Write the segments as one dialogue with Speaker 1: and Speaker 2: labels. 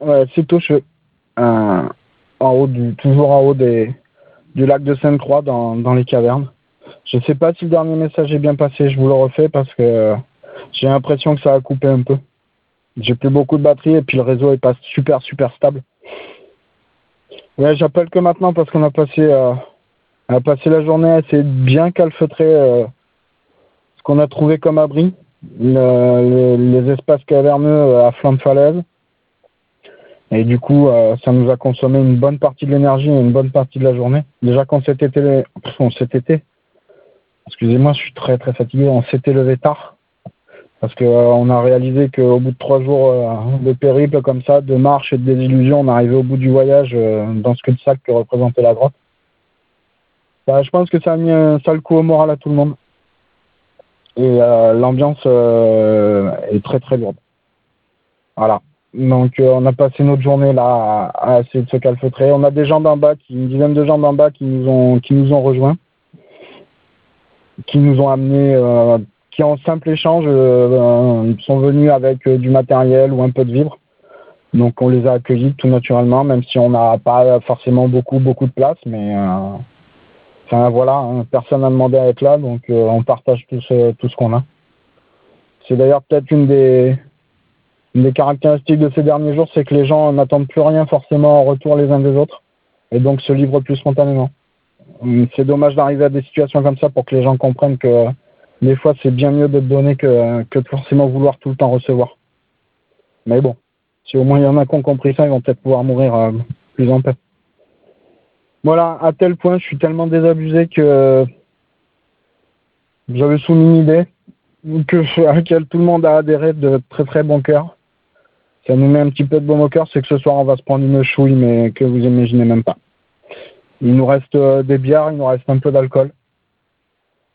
Speaker 1: Ouais, c'est Tocheux. Euh, en haut du, toujours en haut des, du lac de Sainte-Croix dans, dans les cavernes. Je sais pas si le dernier message est bien passé, je vous le refais parce que j'ai l'impression que ça a coupé un peu. J'ai plus beaucoup de batterie et puis le réseau est pas super super stable. Ouais, j'appelle que maintenant parce qu'on a passé euh, on a passé la journée à essayer de bien calfeutrer euh, ce qu'on a trouvé comme abri, le, les, espaces caverneux à flanc de falaise. Et du coup, euh, ça nous a consommé une bonne partie de l'énergie et une bonne partie de la journée. Déjà quand cet été, cet été, excusez-moi, je suis très très fatigué, on s'était levé tard parce qu'on euh, on a réalisé qu'au bout de trois jours euh, de périple comme ça, de marche et de désillusion, on arrivait au bout du voyage euh, dans ce cul-de-sac que représentait la grotte. Bah, je pense que ça a mis un sale coup au moral à tout le monde. Et l'ambiance est très très lourde. Voilà. Donc on a passé notre journée là à, essayer de se calfeutrer. On a des gens d'en bas, qui, une dizaine de gens d'en bas qui nous ont qui nous ont rejoints, qui nous ont amenés qui en simple échange euh, sont venus avec euh, du matériel ou un peu de vivre. Donc on les a accueillis tout naturellement, même si on n'a pas forcément beaucoup beaucoup de place, mais euh, enfin voilà, hein, personne n'a demandé à être là, donc on partage tout ce, tout ce qu'on a. C'est d'ailleurs peut-être une des, une des caractéristiques de ces derniers jours, c'est que les gens n'attendent plus rien forcément en retour les uns des autres, et donc se livrent plus spontanément. C'est dommage d'arriver à des situations comme ça pour que les gens comprennent que des fois, c'est bien mieux de donner que, que de forcément vouloir tout le temps recevoir. Mais bon, si au moins il y en a qui ont compris ça, ils vont peut-être pouvoir mourir euh, plus en paix. Voilà, à tel point, je suis tellement désabusé que j'avais soumis une idée que, à laquelle tout le monde a adhéré de très très bon cœur. Ça nous met un petit peu de baume au cœur, c'est que ce soir on va se prendre une chouille, mais que vous imaginez même pas. Il nous reste euh, des bières, il nous reste un peu d'alcool.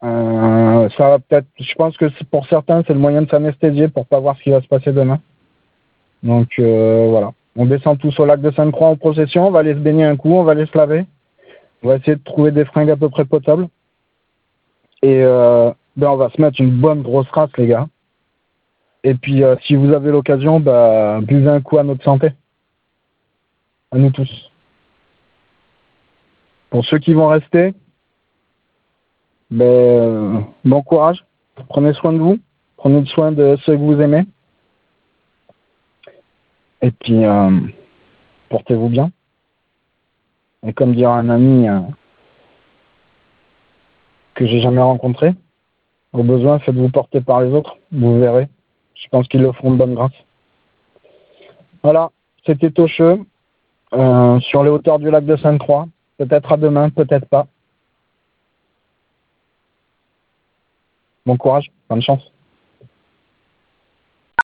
Speaker 1: Euh, ça va peut-être. Je pense que pour certains, c'est le moyen de s'anesthésier pour pas voir ce qui va se passer demain. Donc euh, voilà. On descend tous au lac de Sainte-Croix en procession. On va aller se baigner un coup. On va aller se laver. On va essayer de trouver des fringues à peu près potables. Et euh, ben on va se mettre une bonne grosse race, les gars. Et puis, si vous avez l'occasion, bah, buvez un coup à notre santé. À nous tous. Pour ceux qui vont rester, ben, bon courage. Prenez soin de vous. Prenez soin de ceux que vous aimez. Et puis, euh, portez-vous bien. Et comme dira un ami euh, que j'ai jamais rencontré, au besoin, faites-vous porter par les autres. Vous verrez. Je pense qu'ils le feront de bonne grâce. Voilà, c'était Tocheux, euh, sur les hauteurs du lac de Sainte-Croix. Peut-être à demain, peut-être pas. Bon courage, bonne chance.